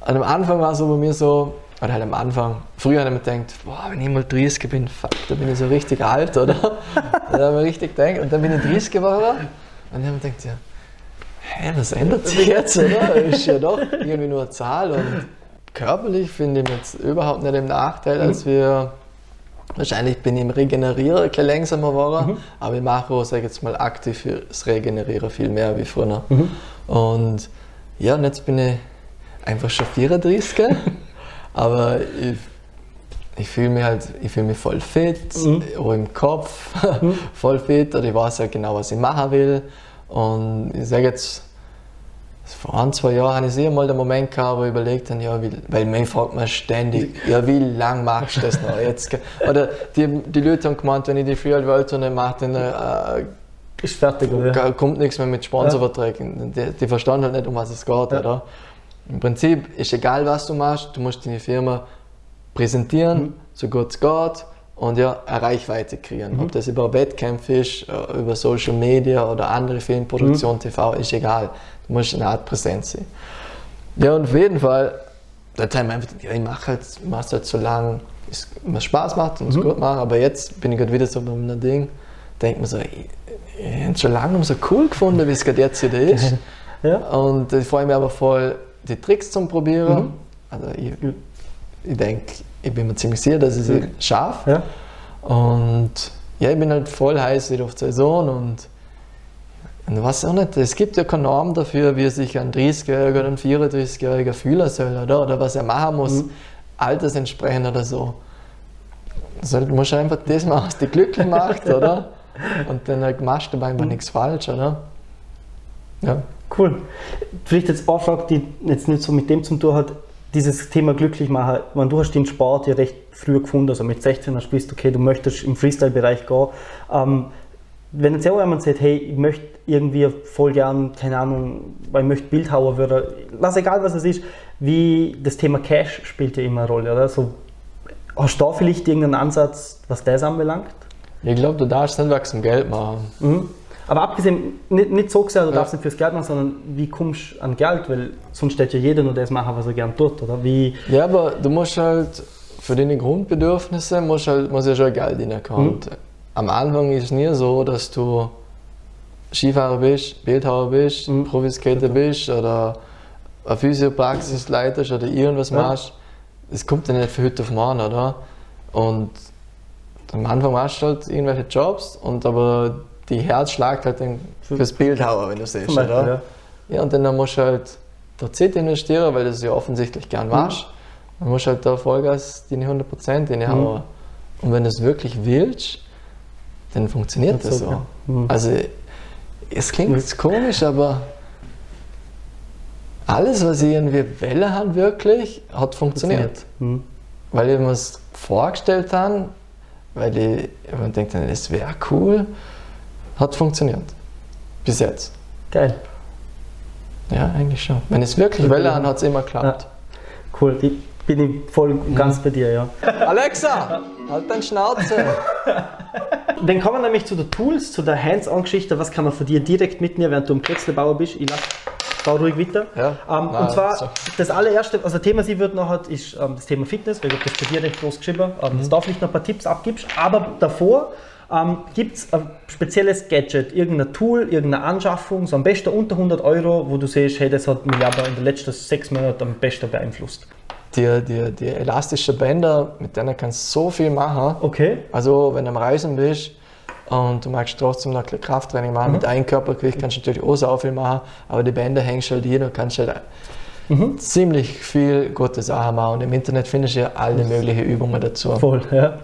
am Anfang war es so bei mir so, oder halt am Anfang, früher habe ich mir gedacht, boah, wenn ich mal 30 bin, fuck, da bin ich so richtig alt, oder? da habe ich richtig gedacht. Und dann bin ich 30 geworden und dann habe ich mir gedacht, ja, hä, was ändert sich jetzt, oder? Ist ja doch irgendwie nur eine Zahl und körperlich finde ich jetzt überhaupt nicht im Nachteil, mhm. als wir wahrscheinlich bin ich im Regenerieren ein langsamer geworden, mhm. aber ich mache auch, sag jetzt mal, aktiv das Regenerieren viel mehr wie früher. Mhm. Und ja, und jetzt bin ich einfach schon 34, aber ich, ich fühle mich halt, ich fühle mich voll fit, mhm. auch im Kopf mhm. voll fit und ich weiß halt genau, was ich machen will. Und ich sage jetzt, vor ein, zwei Jahren hatte ich sicher mal den Moment gehabt, wo ich überlegt habe, ja, wie, weil mich fragt man ständig, ja, wie lange machst du das noch jetzt? Oder die, die Leute haben gemeint, wenn ich die Free World nicht mache, dann äh, ist fertig, oder? kommt nichts mehr mit Sponsorverträgen. Die, die verstanden halt nicht, um was es geht, ja. oder? Im Prinzip ist egal, was du machst, du musst deine Firma präsentieren, mhm. so gut es geht und ja, eine Reichweite kriegen. Mhm. Ob das über Wettkämpfe ist, äh, über Social Media oder andere Filmproduktion, mhm. TV, ist egal. Du musst eine Art Präsenz sein. Ja, und auf jeden Fall, da haben wir einfach, ja, ich mache halt, es halt so lange, es mir Spaß macht und es mhm. gut macht, aber jetzt bin ich gerade wieder so bei einem Ding, denkt man so, ich, ich habe es schon lange so cool gefunden, wie es gerade jetzt wieder ist. Ja. Und ich freue mich aber voll, die Tricks zum Probieren. Mhm. Also ich, ich denke, ich bin mir ziemlich sicher, dass ich sie schaffe. Ja. Und ja, ich bin halt voll heiß wieder auf die Saison und, und was auch nicht, es gibt ja keine Norm dafür, wie sich ein 30-Jähriger oder ein 34-Jähriger fühlen soll, oder? Oder was er machen muss, Mhm. altersentsprechend oder so. Sollte man schon einfach das machen, was dich glücklich macht, oder? Und dann halt machst du aber einfach nichts falsch, oder? Ja. Cool. Vielleicht jetzt eine Frage, die jetzt nicht so mit dem zu tun hat, dieses Thema glücklich machen. Wenn du hast den Sport ja recht früh gefunden, also mit 16 hast du gewusst, okay, du möchtest im Freestyle-Bereich gehen. Ähm, wenn jetzt auch jemand sagt, hey, ich möchte irgendwie voll gern, keine Ahnung, weil ich möchte Bildhauer werden, lass egal was es ist, wie das Thema Cash spielt ja immer eine Rolle, oder? So, hast du da vielleicht irgendeinen Ansatz, was das anbelangt? Ich glaube, du darfst nicht dem Geld machen. Mhm. Aber abgesehen, nicht, nicht so gesagt, du Ja. darfst nicht fürs Geld machen, sondern wie kommst du an Geld? Weil sonst steht ja jeder nur das machen, was er gern tut, oder? Wie, Ja, aber du musst halt für deine Grundbedürfnisse musst halt, muss ja schon Geld reinkommen. Und Am Anfang ist es nie so, dass du Skifahrer bist, Bildhauer bist, Mhm. Profiskater bist oder eine Physiopraxis leitest oder irgendwas Ja. machst. Es kommt ja nicht von heute auf morgen, oder? Und am Anfang machst du halt irgendwelche Jobs und aber die Herz schlägt halt dann fürs Bildhauer, wenn du siehst, Beispiel, oder? ja. Ja, und dann musst du halt da Zeit investieren, weil du es ja offensichtlich gern machst. Dann musst du halt da Vollgas deine 100% reinhauen. Und wenn du es wirklich willst, dann funktioniert Das das so, ja. Mhm. Also, es klingt jetzt komisch, aber alles, was ich irgendwie Welle haben, wirklich, hat funktioniert. Mhm. Weil ich mir es vorgestellt habe, weil ich mir denkt, das wäre cool, hat funktioniert. Bis jetzt. Geil. Ja, eigentlich schon. Wenn es wirklich Ja. will, dann hat es immer geklappt. Cool. Ich bin ich voll ganz bei dir, ja. Alexa, halt deine Schnauze! Dann kommen wir nämlich zu den Tools, zu der Hands-on-Geschichte. Was kann man von dir direkt mitnehmen, während du im Kretzelbauer bist? Ich lass bau ruhig weiter. Ja. Ähm, Nein, und zwar, so. das allererste, also Thema, sie wird noch hat, ist ähm, das Thema Fitness, weil ich habe das bei dir recht groß geschrieben, ähm, Mhm. dass du vielleicht noch ein paar Tipps abgibst. Aber davor ähm, gibt es ein spezielles Gadget, irgendein Tool, irgendeine Anschaffung, so am besten unter 100 Euro, wo du siehst, hey, das hat mich aber in den letzten sechs Monaten am besten beeinflusst. Die, die, die elastischen Bänder, mit denen kannst du so viel machen. Okay. Also, wenn du am Reisen bist und du magst trotzdem noch ein Krafttraining machen, mit einem Körpergewicht kannst du natürlich auch so viel machen, aber die Bänder hängst halt hier, du kannst halt ziemlich viel gute Sachen machen. Und im Internet findest du ja alle möglichen Übungen dazu. Voll, ja.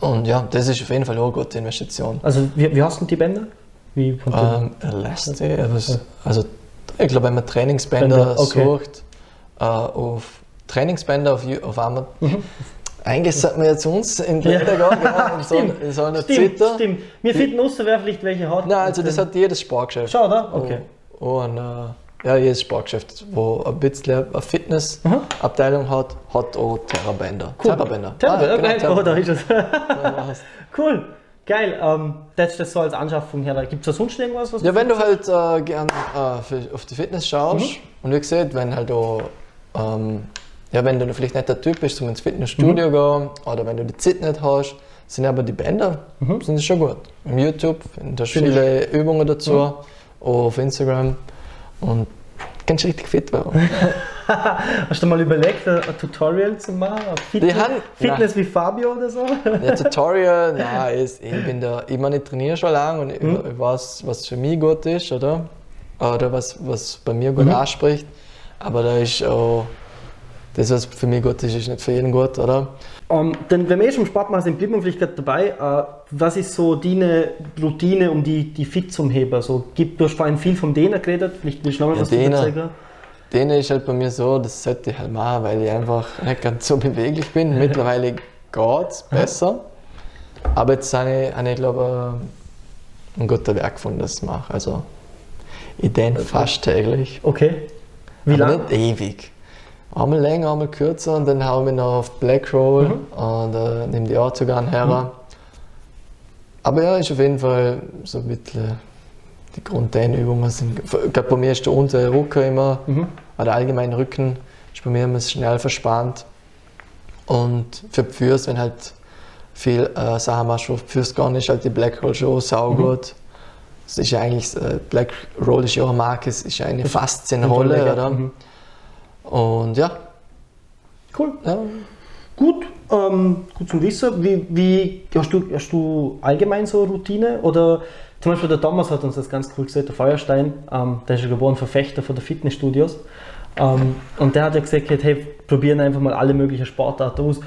Und ja, das ist auf jeden Fall auch eine gute Investition. Also, wie, wie hast du die Bänder? Wie Ähm, Elastic, also, also ich glaube, wenn man Trainingsbänder Bänder, okay. sucht, äh, auf Trainingsbänder auf, auf Amazon. Mhm. Eigentlich sollten wir jetzt uns in die Ja. Länder gehen, so, Stimmt, in so einer Stimmt, Zitter. stimmt. Oster, wer vielleicht welche hat. Nein, also das hat jedes Sportgeschäft. Schau, oder? Okay. Oh, und, äh, ja, jedes Sportgeschäft, wo ein bisschen eine Fitnessabteilung hat, hat auch Terrabänder. Terrabänder. Terrabänder, Ah, genau, okay. Oh, da Terrabänder. ist es. Ja, cool. Geil. Ähm, das ist das so als Anschaffung her. Gibt es da sonst irgendwas, was Ja, du wenn du halt äh, gern äh, für, auf die Fitness schaust und wie gesagt, wenn halt auch, ähm, ja, wenn du vielleicht nicht der Typ bist, um ins Fitnessstudio gehen oder wenn du die Zeit nicht hast, sind aber die Bänder sind schon gut. Im YouTube findest du viele Übungen dazu, auch auf Instagram und kannst richtig fit werden. Hast du mal überlegt, ein, Tutorial zu machen? Fitness, haben- Fitness wie Fabio oder so? Der Tutorial, nein, ist, ich bin da, ich meine, ich trainiere schon lange und ich, ich weiß, was für mich gut ist, oder? Oder was, was bei mir gut anspricht. Aber da ist auch, das, was für mich gut ist, ist nicht für jeden gut, oder? Ähm, denn wenn wir eh schon im Sport machen sind, bleiben wir vielleicht gerade dabei. Äh, was ist so deine Routine, um die, die fit zu heben? Also, gibt, du hast vorhin viel vom Dehner geredet, vielleicht willst du noch mal Ja, was dazu Dehner. sagen? Den ist halt bei mir so, das sollte ich halt machen, weil ich einfach nicht ganz so beweglich bin. Mittlerweile geht es besser. Aber jetzt habe ich, habe ich glaube ich, ein guter Werk gefunden, das ich mache. Also, ich dehne fast täglich. Okay. Wie lange? nicht ewig. Einmal länger, einmal kürzer und dann hauen wir noch auf Black Roll und äh, nehme die Autogun her. Aber ja, ist auf jeden Fall so ein bisschen die Grunddehnübungen sind. Ich glaube, bei mir ist der untere Rücken immer, oder allgemein Rücken, ist bei mir immer schnell verspannt. Und für die Füße, wenn halt viel äh, Sachen machst, du fürs gar nicht, halt die Black Roll Show saugut. Es ist ja eigentlich, äh, Black Roll ist ja auch eine Marke, es ist eine Faszienrolle, oder? Mhm. Und ja, Cool. ja, Gut, ähm, gut zum Wissen. Wie, wie hast, du, hast du allgemein so eine Routine? Oder zum Beispiel der Thomas hat uns das ganz cool gesagt, der Feuerstein, ähm, der ist ja geboren Verfechter von der Fitnessstudios. Ähm, und der hat ja gesagt, hey, probieren einfach mal alle möglichen Sportarten aus.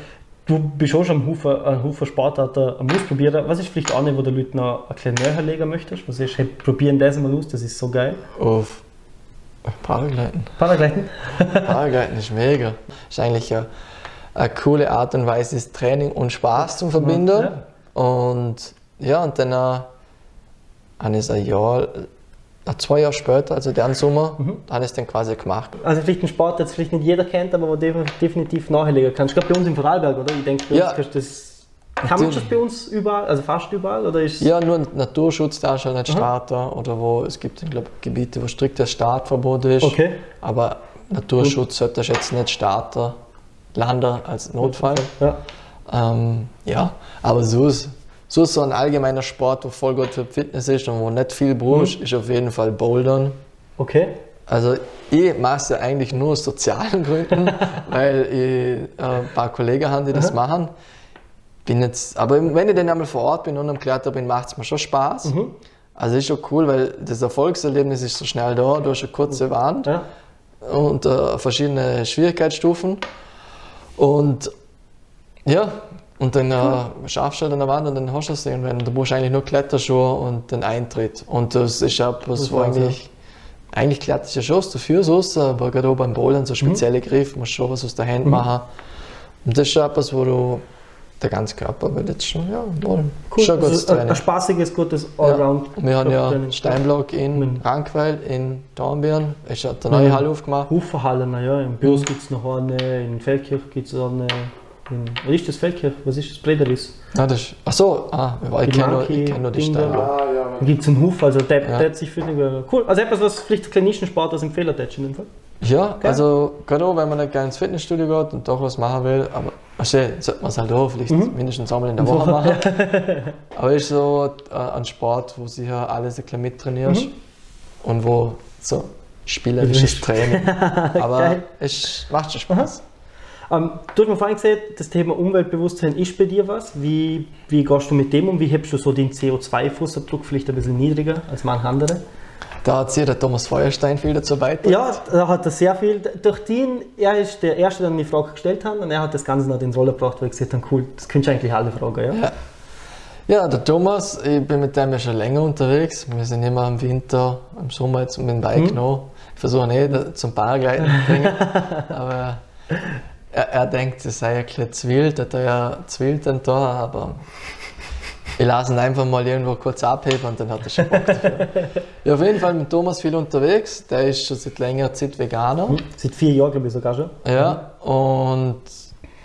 Du bist auch schon am Haufen, ein Haufen Sportarten am Ausprobieren. Was ist vielleicht auch nicht, wo du Leuten noch ein bisschen näher legen möchtest? Was ist, hey, probieren das mal aus, das ist so geil. auf Paragliden. Paragliden? Paragliden ist mega. Ist eigentlich eine, eine coole Art und Weise, das Training und Spaß zu verbinden. Und ja, und dann habe ich es ein Jahr, äh, zwei Jahre später, also den Sommer, habe ich es dann quasi gemacht. Also vielleicht ein Sport, den jetzt vielleicht nicht jeder kennt, aber wo definitiv nachlegen kannst. Ich glaube bei uns im Vorarlberg, oder? Ich denke, bei Ja. uns kannst du das... Kann man das bei uns überall, also fast überall? Oder ist Ja, nur Naturschutz darfst du nicht starten oder wo es gibt, ich glaube, Gebiete, wo striktes Startverbot ist. Okay. Aber Naturschutz solltest du jetzt nicht starten, landen als Notfall. Ja. Ähm, ja, aber so ist, so ist so ein allgemeiner Sport, der voll gut für Fitness ist und wo nicht viel brauchst, ist auf jeden Fall Bouldern. Okay. Also ich mache es ja eigentlich nur aus sozialen Gründen, weil ich äh, ein paar Kollegen habe, die das machen. Bin jetzt, aber wenn ich dann einmal vor Ort bin und am Klettern bin, macht es mir schon Spaß. Also ist schon cool, weil das Erfolgserlebnis ist so schnell da. Du hast eine kurze Wand Ja. und äh, verschiedene Schwierigkeitsstufen. Und ja, und dann äh, schaffst du halt an der Wand und dann hast du es irgendwann. Du brauchst eigentlich nur Kletterschuhe und den Eintritt. Und das ist etwas, wo eigentlich, eigentlich kletterst du ja schon Füße raus, aber gerade auch beim Mhm. so spezielle Griffe, musst schon was aus der Hand machen. Und das ist etwas, wo du der ganze Körper wird jetzt schon, ja, wohl, Cool. schon gutes also ein, ein Training. spaßiges, gutes Ja. Allround. Und wir haben ja Training. Steinblock in Mhm. Rankweil, in Dornbirn. Ich habe eine neue Mhm. Halle aufgemacht. Hufenhallen, ja. In Bürs gibt es noch eine, in Feldkirch gibt es eine. In, was ist das Feldkirch? Was ist das? Brederis. Ah, das ist, ach so, ah, ich kenne nur, kenn nur die. Steinblock. Ah, ja, Da gibt es einen Huf, also der, Ja. der hat sich für cool. Also etwas, was vielleicht ein kleiner Nischensport als Empfehler tätsch in dem Fall. Ja, also gerade auch, wenn man nicht gerne ins Fitnessstudio geht und doch was machen will, aber verstehe, sollte man es halt auch vielleicht Mhm. mindestens einmal in der Woche machen. aber ist so äh, ein Sport, wo sicher alles ein bisschen mittrainierst Mhm. und wo so spielerisches Training. aber es macht schon Spaß. Ähm, du hast mir vorhin gesagt, das Thema Umweltbewusstsein ist bei dir was. Wie, wie gehst du mit dem um? Wie hebst du so den CO2-Fußabdruck vielleicht ein bisschen niedriger als manche andere? Da hat sich der Thomas Feuerstein viel dazu beigetragen. Ja, da hat er sehr viel. Durch den, er ist der Erste, der mir die Frage gestellt hat und er hat das Ganze noch ins Rollen gebracht, weil ich gesagt habe, cool, das könntest du eigentlich alle fragen. Ja? Ja. Ja, der Thomas, ich bin mit dem ja schon länger unterwegs. Wir sind immer im Winter, im Sommer jetzt mit dem Bike noch. Ich versuche nicht zum Paragliden zu bringen, aber er, er denkt, es sei ein bisschen zu wild, hat er ja zu wild da, aber ich lasse ihn einfach mal irgendwo kurz abheben und dann hat er schon Bock dafür. ja, auf jeden Fall mit Thomas viel unterwegs, der ist schon seit längerer Zeit Veganer. Seit vier Jahren, glaube ich, sogar schon. Ja, und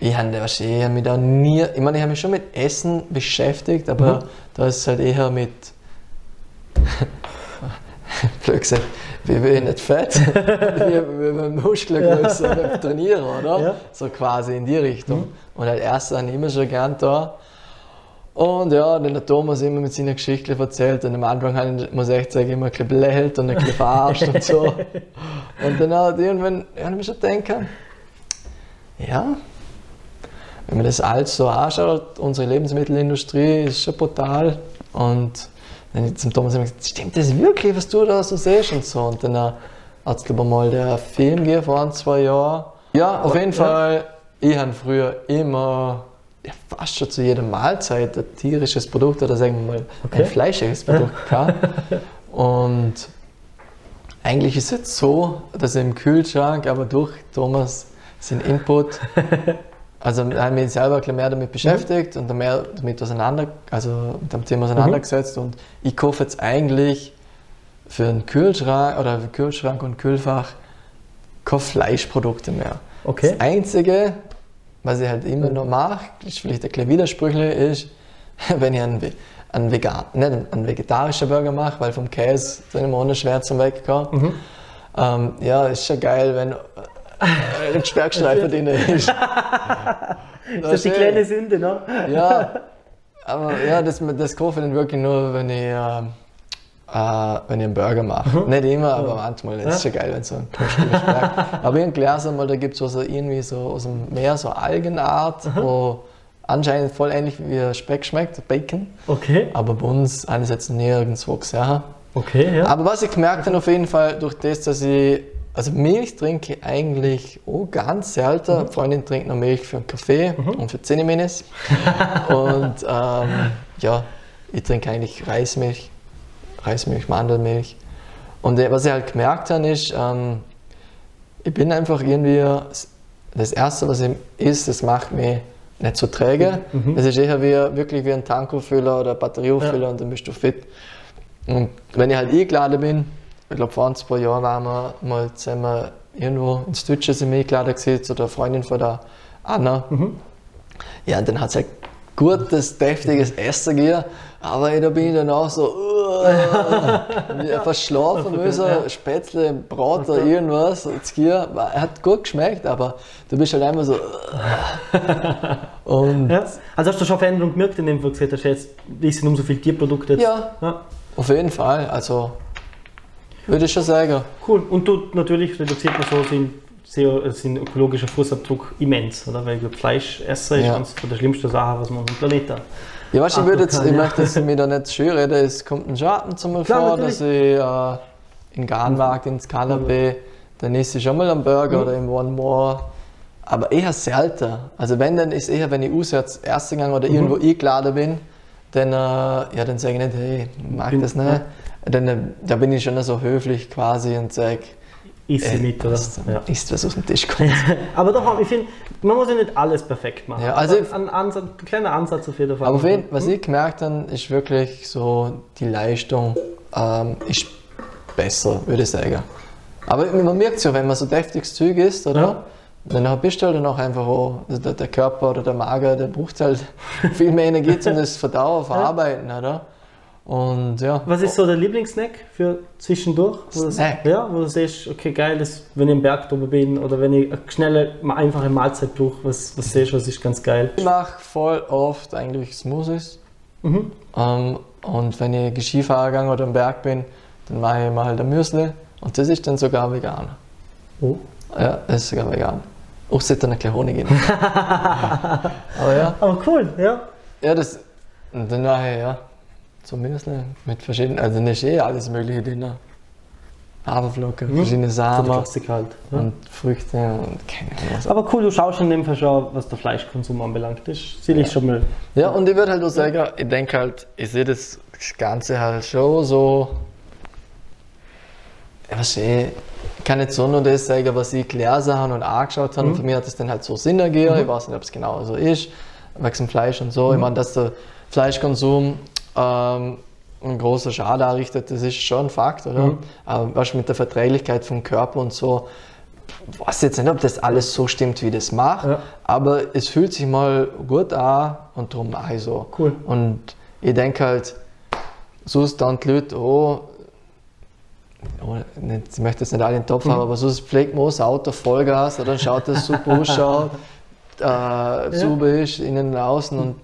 ich habe ich hab mich da nie, ich meine, ich habe mich schon mit Essen beschäftigt, aber da ist es halt eher mit, blöd gesagt, wie will ich nicht fett, wie, wie mit Muskelgröße beim Trainieren, oder? Ja. So quasi in die Richtung. Und als erstes habe ich immer schon gern da. Und ja, dann der Thomas immer mit seiner Geschichte erzählt und am Anfang habe ich, muss ich echt sagen, immer ein bisschen belächelt und ein bisschen verarscht und so. Und dann hat irgendwann, ja, habe ich schon gedacht, ja, wenn man das alles so anschaut, unsere Lebensmittelindustrie ist schon brutal. Und dann habe ich zum Thomas immer gesagt, stimmt das wirklich, was du da so siehst und so. Und dann hat es, glaube ich, mal der Film gegeben vor ein, zwei Jahren. Ja, auf jeden Fall, ich habe früher immer ja, fast schon zu jeder Mahlzeit ein tierisches Produkt oder sagen wir mal Okay. ein fleischiges Produkt gehabt. Und eigentlich ist es jetzt so, dass im Kühlschrank, aber durch Thomas sein Input, also ich habe mich selber ein bisschen mehr damit beschäftigt und dann mehr damit auseinander, also mit dem Thema auseinandergesetzt und ich kaufe jetzt eigentlich für einen Kühlschrank oder für Kühlschrank und Kühlfach keine Fleischprodukte mehr. Okay. Das Einzige, was ich halt immer noch mache, ist vielleicht ein bisschen widersprüchlich, ist, wenn ich einen, einen, Vegan, nicht einen, vegetarischen Burger mache, weil vom Käse dann immer ohne schwer zum Wegkommen. Ähm, ja, ist schon geil, wenn äh, ein Sperrstreifen drin ist. Das ist die kleine Sünde, ne? Ja, aber ja, das, das kaufe ich dann wirklich nur, wenn ich, äh, äh, wenn ich einen Burger mache. Mhm. Nicht immer, aber manchmal. Das ist schon geil, wenn so ein Toastbrot schmeckt. aber ich gelesen, mal, da gibt es so irgendwie so aus dem Meer so Algenart, wo anscheinend voll ähnlich wie Speck schmeckt, Bacon. Okay. Aber bei uns einerseits nirgendwo gesehen. Okay, ja. Aber was ich gemerkt habe auf jeden Fall, durch das, dass ich, also Milch trinke ich eigentlich oh, ganz selten. Mhm. Freundin trinkt noch Milch für einen Kaffee und für Zähneminis. und ähm, ja, ich trinke eigentlich Reismilch, Reismilch, Mandelmilch. Und äh, was ich halt gemerkt habe, ist, ähm, ich bin einfach irgendwie, das Erste, was ich isst, das macht mich nicht so träge. Mhm. Das ist eher wie, wirklich wie ein Tankauffüller oder Batterieauffüller und dann bist du fit. Und wenn ich halt eingeladen bin, ich glaube vor ein, zwei Jahren waren wir mal zusammen irgendwo ins Deutsche sind wir eingeladen gewesen, zu der Freundin von der Anna. Ja, und dann hat es halt gutes, deftiges Essen gegeben, aber da bin ich dann auch so, uh, verschlafen müssen, Spätzle, Brot oder irgendwas. War- hat gut geschmeckt, aber du bist halt einfach so. uh. Und ja. Also hast du schon Veränderung gemerkt, indem du gesagt hast, jetzt sind umso viele Tierprodukte jetzt. Ja. ja. auf jeden Fall, also würde ich schon sagen. Cool. Und du, natürlich reduziert man so seinen, CO seinen ökologischen Fußabdruck immens, oder? Weil ich glaube, Fleischessen ist Ja. eines von der schlimmsten Sachen, was man auf dem Planeten hat. Ja, weißt, ich, würde jetzt, ich ja. möchte jetzt mich da nicht schön reden, es kommt ein Schatten zum Klar, vor, natürlich. dass ich äh, in Garnwag, ins Kalabé, dann esse ich schon mal einen Burger oder im One More. Aber eher selten. Also wenn, dann ist eher, wenn ich auswärts erste Gang oder irgendwo eingeladen bin, dann, äh, ja, dann sage ich nicht, hey, mag Bin- das nicht. Dann, äh, da bin ich schon so höflich quasi und sage, Ist sie äh, mit, oder? Ja. isst was auf den Tisch kommt. Aber doch, ich finde, man muss ja nicht alles perfekt machen. Ja, also- Aber ein, Ansatz, ein kleiner Ansatz auf jeden Fall. Aber jeden, was ich gemerkt habe, ist wirklich so, die Leistung ähm, ist besser, würde ich sagen. Aber man merkt es ja, wenn man so deftiges Zeug isst, oder? Ja. Dann bist du halt dann auch einfach, auch, der, der Körper oder der Magen, der braucht halt viel mehr Energie zum das Verdauen, Verarbeiten, oder? Und ja. Was ist so der Lieblingssnack für zwischendurch? Wo du- Snack? Ja, wo du siehst, okay, geil, das, wenn ich im Berg oben bin oder wenn ich eine schnelle, einfache Mahlzeit brauche, was, was siehst was ist ganz geil? Ich mache voll oft eigentlich Smoothies. Mhm. Ähm, und wenn ich Skifahren gehe oder am Berg bin, dann mache ich mal halt ein Müsli. Und das ist dann sogar vegan. Oh. Ja, das ist sogar vegan. Auch sollte ein bisschen Honig in. Aber ja, Aber cool, ja. ja, das. Und dann mache ich, ja, zumindest mit verschiedenen, also nicht eh alles Mögliche drin. Haferflocken, verschiedene So der Samen Klassiker halt. Ja. und Früchte und keine Ahnung was. Aber cool, du schaust in dem Fall schon, was der Fleischkonsum anbelangt. Das sehe ich schon mal. Ja, und ich würde halt auch sagen, ich denke halt, ich sehe das Ganze halt schon so. Ja, was ich kann nicht so nur das sagen, was ich gelesen habe und angeschaut habe. Für mich hat es dann halt so Sinn ergeben. Ich weiß nicht, ob es genau so ist. Wegen dem Fleisch und so. Ich meine, dass der Fleischkonsum ähm, einen großen Schaden anrichtet, das ist schon ein Fakt, oder? Aber was mit der Verträglichkeit vom Körper und so, ich weiß jetzt nicht, ob das alles so stimmt, wie das macht, Ja. aber es fühlt sich mal gut an und darum mache ich so. Cool. Und ich denke halt, so ist dann die Leute, oh, oh ich möchte jetzt nicht alle in den Topf haben, aber so ist das Auto Vollgas, dann schaut das super ausschaut, äh, super ist, innen und außen und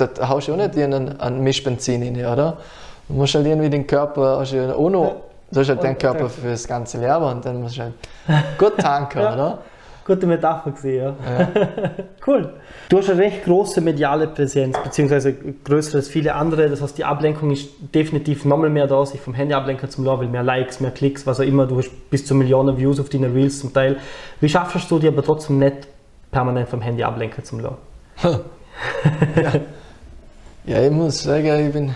da haust du auch nicht einen, einen Mischbenzin rein, oder? Du musst halt irgendwie den Körper, hast du ja auch noch, du hast halt deinen Körper für das ganze Leben und dann musst du halt gut tanken, oder? Gute Metapher gesehen, ja. cool. Du hast eine recht große mediale Präsenz, beziehungsweise größer als viele andere. Das heißt, die Ablenkung ist definitiv nochmal mehr da, sich vom Handy ablenken zum weil mehr Likes, mehr Klicks, was auch immer. Du hast bis zu Millionen Views auf deine Reels zum Teil. Wie schaffst du dir aber trotzdem nicht permanent vom Handy ablenken zum Law? Ja, ich muss sagen, ich bin.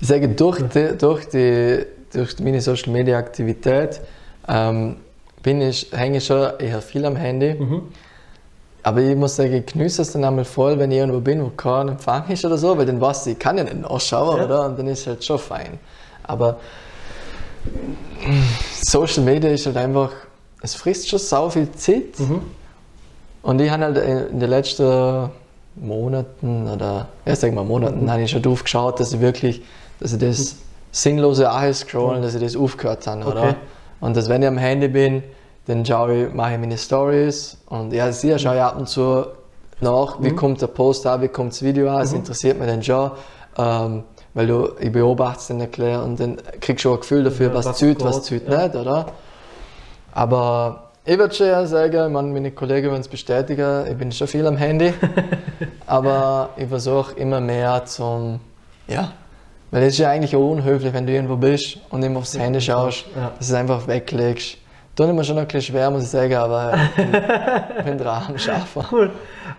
Ich sage, durch, die, durch, die, durch meine Social Media Aktivität ähm, bin ich, hänge ich schon eher viel am Handy. Aber ich muss sagen, ich genieße es dann einmal voll, wenn ich irgendwo bin, wo kein Empfang ist oder so, weil dann weiß ich, ich kann ja nicht nachschauen, Ja. oder? Und dann ist es halt schon fein. Aber Social Media ist halt einfach, es frisst schon sau viel Zeit. Und ich habe halt in den letzten Monaten oder ja, sag mal Monaten, habe ich schon drauf geschaut, dass ich wirklich, dass ich das sinnlose Scrollen, dass ich das aufgehört habe, oder? Okay. Und dass wenn ich am Handy bin, dann schaue ich, mache ich meine Stories und ja, sicher schaue ich ab und zu nach, wie kommt der Post an, wie kommt das Video an, das interessiert mich dann schon. Ähm, weil du, ich beobachte es dann erkläre und dann kriegst du schon ein Gefühl dafür, Ja, was, geht, was zieht ja. nicht, oder? Aber ich würde schon sagen, ich meine, meine Kollegen würden es bestätigen, ich bin schon viel am Handy, aber ich versuche immer mehr zum, ja, weil es ist ja eigentlich auch unhöflich, wenn du irgendwo bist und immer aufs Handy schaust, Ja. dass du es einfach weglegst. Tut mir schon ein bisschen schwer, muss ich sagen, aber ich bin, bin dran am Schaffen. Cool.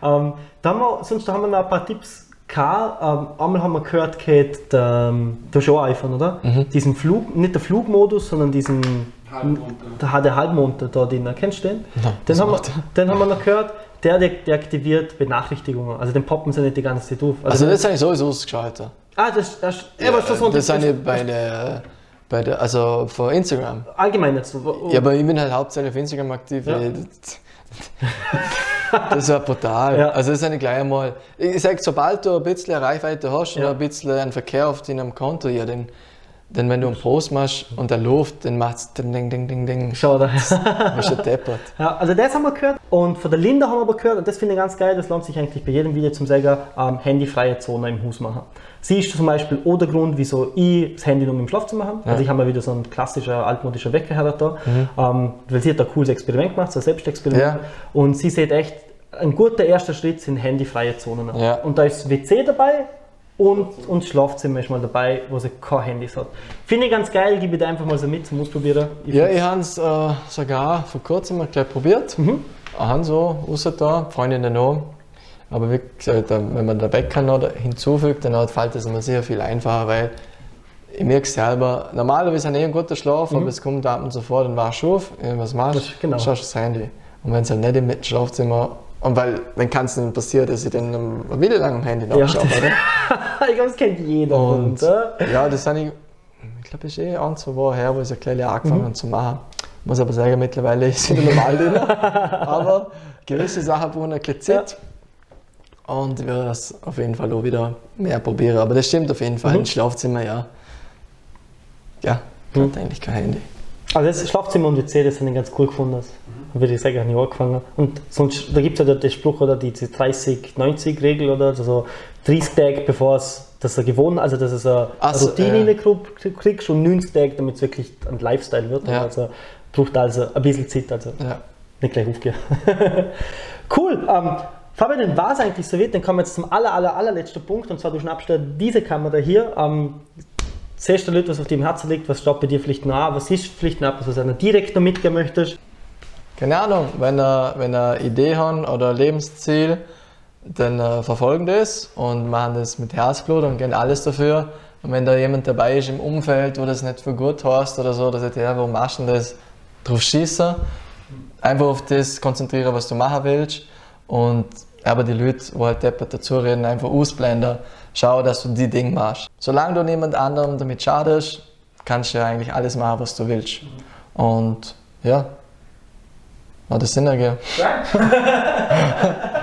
Ähm, da haben wir, sonst haben wir noch ein paar Tipps gehabt. Ähm, einmal haben wir gehört, Kate, der, der schon iPhone, oder? Mhm. Diesen Flug, nicht der Flugmodus, sondern diesen Der, der Halbmond da drin. Kennst du den? Nein, den, haben wir, den haben wir noch gehört. Der de- deaktiviert Benachrichtigungen. Also den poppen sie nicht die ganze Zeit auf. Also das habe ich sowieso ausgeschaltet. ah, das, das, ja, schon so das habe ich bei der, bei der, also vor Instagram. allgemein jetzt so. wo- Ja, aber ich bin halt hauptsächlich auf Instagram aktiv. Ja. Das ist ja brutal. Ja. Also das ist eine gleich einmal. Ich sage, sobald du ein bisschen eine Reichweite hast und Ja. ein bisschen einen Verkehr auf deinem Konto, ja, dann, dann wenn du einen Post machst und der läuft, dann macht es ding, ding, ding, ding, ding. Schau da. Bist du deppert. Ja, also das haben wir gehört und von der Linda haben wir aber gehört und das finde ich ganz geil, das lohnt sich eigentlich bei jedem Video zum sagen, ähm, handyfreie Zone im Haus machen. Sie ist zum Beispiel auch der Grund, wieso ich das Handy nur im Schlafzimmer habe. Also ich habe mal wieder so ein klassischer altmodischer Wecker da, ähm, weil sie hat ein cooles Experiment gemacht, so ein Selbstexperiment Ja. und sie sieht echt, ein guter erster Schritt sind handyfreie Zonen. Ja. Und da ist WC dabei und, und Schlafzimmer ist mal dabei, wo sie kein Handys hat. Finde ich ganz geil, gebe ich dir einfach mal so mit zum Ausprobieren. Ich Ja, ich habe es äh, sogar vor kurzem mal gleich probiert. Mhm. Haben so, raus da, Freundin auch. Aber wie gesagt, wenn man den Wecker noch hinzufügt, dann fällt es mir sehr viel einfacher, weil ich merke selber, normalerweise habe ich eh einen guten Schlaf, aber es kommt ab und so vor, dann wachst du auf, ja, was machst Mhm. Das- du? genau. Schaust das Handy. Und wenn es halt nicht im Schlafzimmer, und weil, dann kann es dann passieren, dass ich dann am- wieder lang am Handy nachschaue, oder? ich glaube, das kennt jeder Und oder? ja, das habe ich, ich glaube, es ist eh ein, zwei Wochen her, wo ich es ein kleines angefangen Mhm. habe zu machen. Muss aber sagen, mittlerweile ist es normal drin. aber gewisse Sachen ein bisschen Zeit. Und ich werde das auf jeden Fall auch wieder mehr probieren. Aber das stimmt auf jeden Fall. Mhm. Im Schlafzimmer, ja. Ja, Mhm. hat eigentlich kein Handy. Also das Schlafzimmer und WC, das habe ich ganz cool gefunden. Das würde ich sagen, habe ich angefangen. Und sonst, da gibt es ja den Spruch oder diese 30-90-Regel oder so 30 Tage bevor es das eine Gewohnheit, also dass es eine, Ach eine so, Routine ja. krieg- kriegst und 90 Tage, damit es wirklich ein Lifestyle wird. Ja. Also braucht also ein bisschen Zeit, also Ja. nicht gleich aufgehen. cool. Ähm, Fabian, dann war es eigentlich so weit, dann kommen wir jetzt zum aller, aller, allerletzten Punkt und zwar du schnappst dir diese Kamera hier. Ähm, Siehst du Leute, was auf dem Herzen liegt, was steht bei dir vielleicht noch an, was ist vielleicht noch etwas, was du direkt noch mitgeben möchtest? Keine Ahnung, wenn ihr, wenn ihr eine Idee habt oder ein Lebensziel, dann äh, verfolgen das und machen das mit Herzblut und gehen alles dafür. Und wenn da jemand dabei ist im Umfeld, wo das nicht für gut hast oder so, dass sagt, ja, warum machst du das? Drauf schießen, einfach auf das konzentrieren, was du machen willst und aber die Leute, die halt deppert dazu reden, einfach ausblenden. Schau, dass du die Dinge machst. Solange du niemand anderem damit schadest, kannst du ja eigentlich alles machen, was du willst. Und ja, hat das Sinn ergeben. Ja?